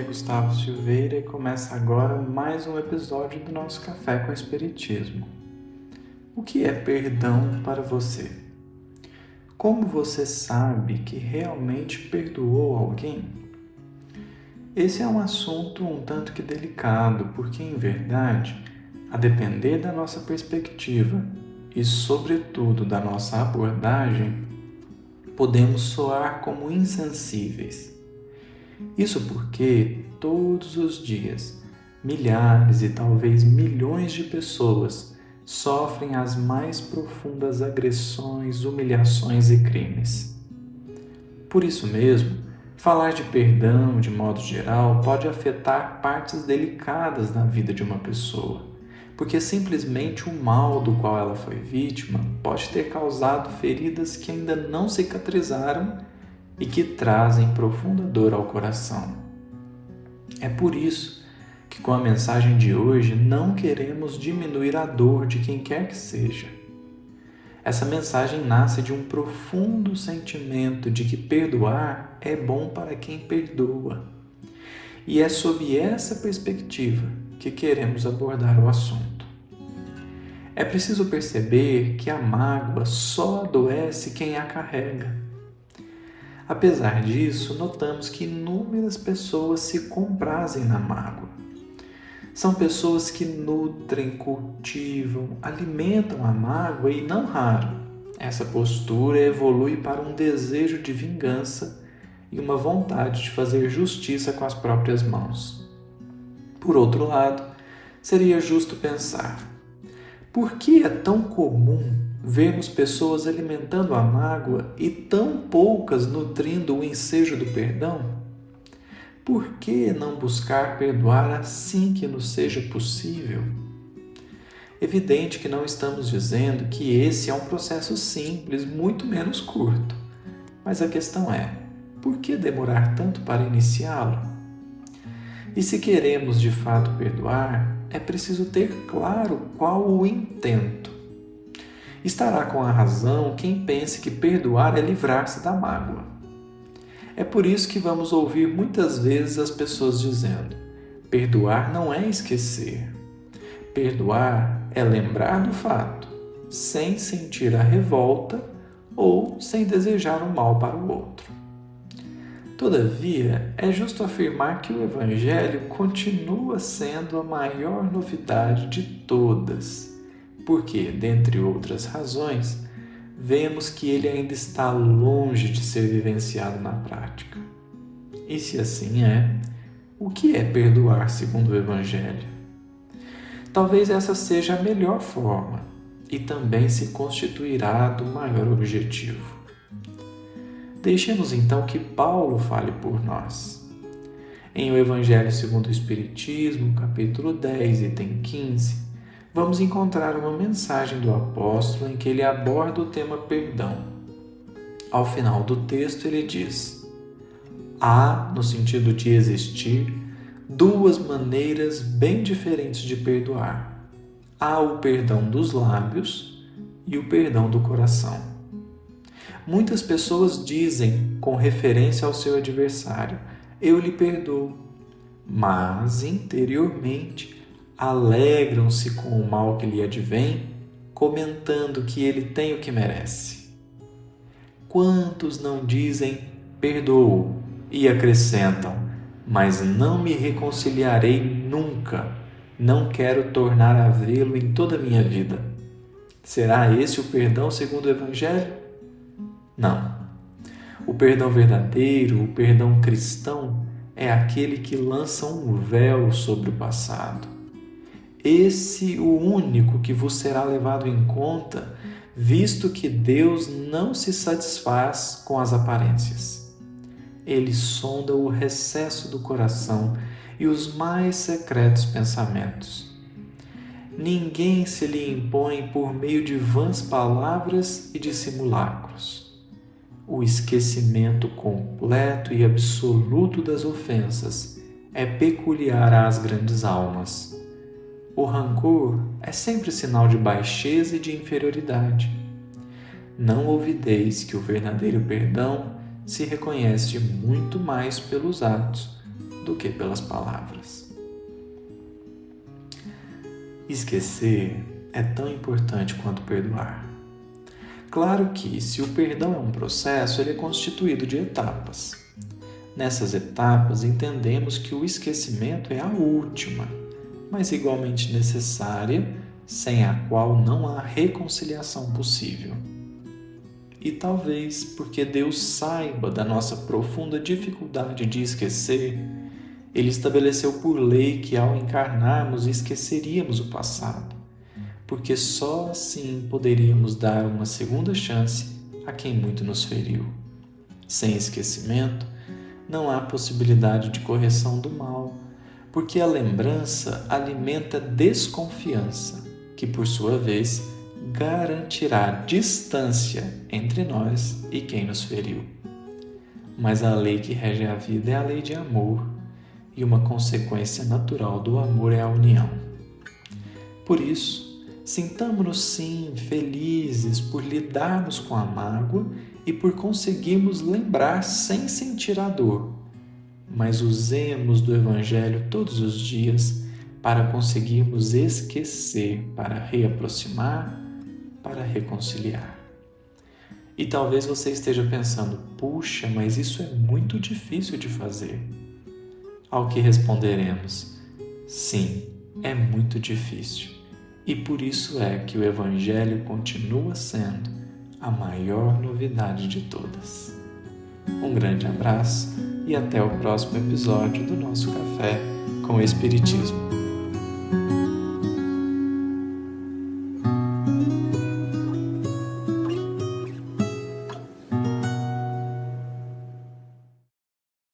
é Gustavo Silveira e começa agora mais um episódio do nosso Café com Espiritismo. O que é perdão para você? Como você sabe que realmente perdoou alguém? Esse é um assunto um tanto que delicado, porque em verdade, a depender da nossa perspectiva e, sobretudo, da nossa abordagem, podemos soar como insensíveis isso porque todos os dias milhares e talvez milhões de pessoas sofrem as mais profundas agressões, humilhações e crimes. Por isso mesmo, falar de perdão de modo geral pode afetar partes delicadas na vida de uma pessoa, porque simplesmente o mal do qual ela foi vítima pode ter causado feridas que ainda não cicatrizaram e que trazem profunda dor ao coração. É por isso que, com a mensagem de hoje, não queremos diminuir a dor de quem quer que seja. Essa mensagem nasce de um profundo sentimento de que perdoar é bom para quem perdoa. E é sob essa perspectiva que queremos abordar o assunto. É preciso perceber que a mágoa só adoece quem a carrega Apesar disso, notamos que inúmeras pessoas se comprazem na mágoa. São pessoas que nutrem, cultivam, alimentam a mágoa e, não raro, essa postura evolui para um desejo de vingança e uma vontade de fazer justiça com as próprias mãos. Por outro lado, seria justo pensar: por que é tão comum Vemos pessoas alimentando a mágoa e tão poucas nutrindo o ensejo do perdão? Por que não buscar perdoar assim que nos seja possível? Evidente que não estamos dizendo que esse é um processo simples, muito menos curto. Mas a questão é: por que demorar tanto para iniciá-lo? E se queremos de fato perdoar, é preciso ter claro qual o intento. Estará com a razão quem pense que perdoar é livrar-se da mágoa. É por isso que vamos ouvir muitas vezes as pessoas dizendo: perdoar não é esquecer. Perdoar é lembrar do fato, sem sentir a revolta ou sem desejar o mal para o outro. Todavia, é justo afirmar que o Evangelho continua sendo a maior novidade de todas porque, dentre outras razões, vemos que ele ainda está longe de ser vivenciado na prática. E se assim é, o que é perdoar segundo o Evangelho? Talvez essa seja a melhor forma e também se constituirá do maior objetivo. Deixemos então que Paulo fale por nós. Em O Evangelho segundo o Espiritismo, capítulo 10, item 15, vamos encontrar uma mensagem do apóstolo em que ele aborda o tema perdão. Ao final do texto, ele diz: Há, no sentido de existir, duas maneiras bem diferentes de perdoar. Há o perdão dos lábios e o perdão do coração. Muitas pessoas dizem, com referência ao seu adversário, eu lhe perdoo, mas interiormente alegram-se com o mal que lhe advém, comentando que ele tem o que merece. Quantos não dizem perdoo e acrescentam, mas não me reconciliarei nunca, não quero tornar a vê-lo em toda a minha vida. Será esse o perdão segundo o Evangelho? Não. O perdão verdadeiro, o perdão cristão, é aquele que lança um véu sobre o passado esse o único que vos será levado em conta, visto que Deus não se satisfaz com as aparências. Ele sonda o recesso do coração e os mais secretos pensamentos. Ninguém se lhe impõe por meio de vãs palavras e de simulacros. O esquecimento completo e absoluto das ofensas é peculiar às grandes almas o rancor é sempre sinal de baixeza e de inferioridade. Não ouvideis que o verdadeiro perdão se reconhece muito mais pelos atos do que pelas palavras. Esquecer é tão importante quanto perdoar. Claro que, se o perdão é um processo, ele é constituído de etapas. Nessas etapas, entendemos que o esquecimento é a última, mas igualmente necessária, sem a qual não há reconciliação possível. E talvez porque Deus saiba da nossa profunda dificuldade de esquecer, Ele estabeleceu por lei que ao encarnarmos esqueceríamos o passado, porque só assim poderíamos dar uma segunda chance a quem muito nos feriu. Sem esquecimento, não há possibilidade de correção do mal, porque a lembrança alimenta desconfiança, que por sua vez garantirá distância entre nós e quem nos feriu. Mas a lei que rege a vida é a lei de amor, e uma consequência natural do amor é a união. Por isso, sintamos-nos sim felizes por lidarmos com a mágoa e por conseguirmos lembrar sem sentir a dor, mas usemos do Evangelho todos os dias para conseguirmos esquecer, para reaproximar para reconciliar. E talvez você esteja pensando: puxa, mas isso é muito difícil de fazer. Ao que responderemos: sim, é muito difícil. E por isso é que o Evangelho continua sendo a maior novidade de todas. Um grande abraço e até o próximo episódio do nosso Café com Espiritismo.